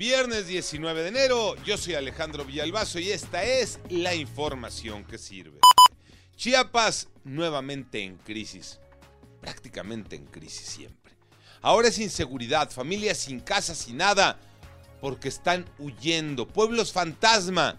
Viernes 19 de enero, yo soy Alejandro Villalbazo y esta es la información que sirve. Chiapas nuevamente en crisis, prácticamente en crisis siempre. Ahora es inseguridad, familias sin casa, sin nada, porque están huyendo, pueblos fantasma.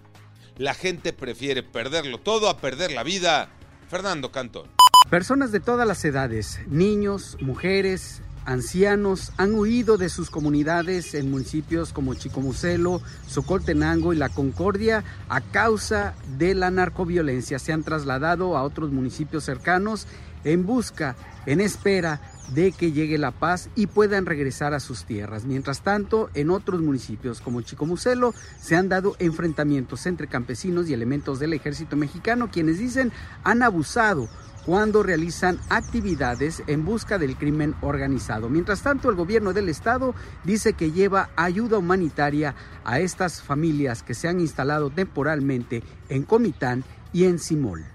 La gente prefiere perderlo todo a perder la vida. Fernando Cantón. Personas de todas las edades, niños, mujeres, ancianos han huido de sus comunidades en municipios como Chicomucelo, Socoltenango y La Concordia a causa de la narcoviolencia. Se han trasladado a otros municipios cercanos en busca, en espera de que llegue la paz y puedan regresar a sus tierras. Mientras tanto, en otros municipios como Chicomucelo se han dado enfrentamientos entre campesinos y elementos del ejército mexicano quienes dicen han abusado cuando realizan actividades en busca del crimen organizado. Mientras tanto, el gobierno del estado dice que lleva ayuda humanitaria a estas familias que se han instalado temporalmente en Comitán y en Simol.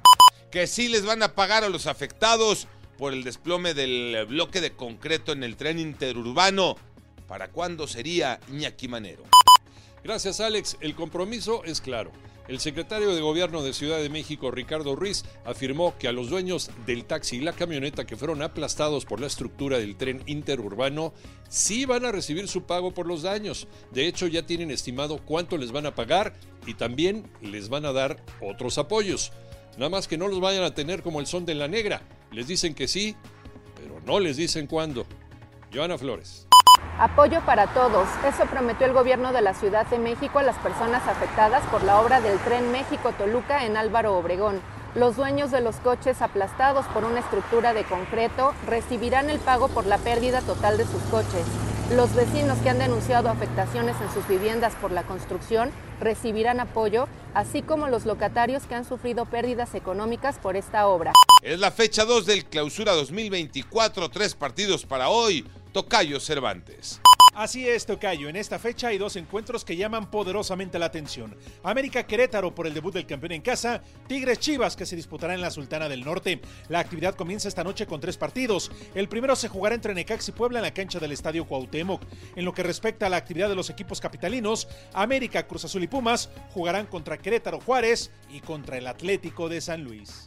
Que sí les van a pagar a los afectados por el desplome del bloque de concreto en el tren interurbano. ¿Para cuándo sería Iñaki Manero? Gracias Alex, el compromiso es claro. El secretario de Gobierno de Ciudad de México, Ricardo Ruiz, afirmó que a los dueños del taxi y la camioneta que fueron aplastados por la estructura del tren interurbano sí van a recibir su pago por los daños. De hecho, ya tienen estimado cuánto les van a pagar y también les van a dar otros apoyos. Nada más que no los vayan a tener como el son de la negra. Les dicen que sí, pero no les dicen cuándo. Joana Flores. Apoyo para todos. Eso prometió el gobierno de la Ciudad de México a las personas afectadas por la obra del tren México-Toluca en Álvaro Obregón. Los dueños de los coches aplastados por una estructura de concreto recibirán el pago por la pérdida total de sus coches. Los vecinos que han denunciado afectaciones en sus viviendas por la construcción recibirán apoyo, así como los locatarios que han sufrido pérdidas económicas por esta obra. Es la fecha 2 del clausura 2024, tres partidos para hoy. Tocayo Cervantes. Así es, Tocayo. En esta fecha hay dos encuentros que llaman poderosamente la atención. América Querétaro por el debut del campeón en casa, Tigres Chivas que se disputará en la Sultana del Norte. La actividad comienza esta noche con tres partidos. El primero se jugará entre Necax y Puebla en la cancha del Estadio Cuauhtémoc. En lo que respecta a la actividad de los equipos capitalinos, América, Cruz Azul y Pumas jugarán contra Querétaro Juárez y contra el Atlético de San Luis.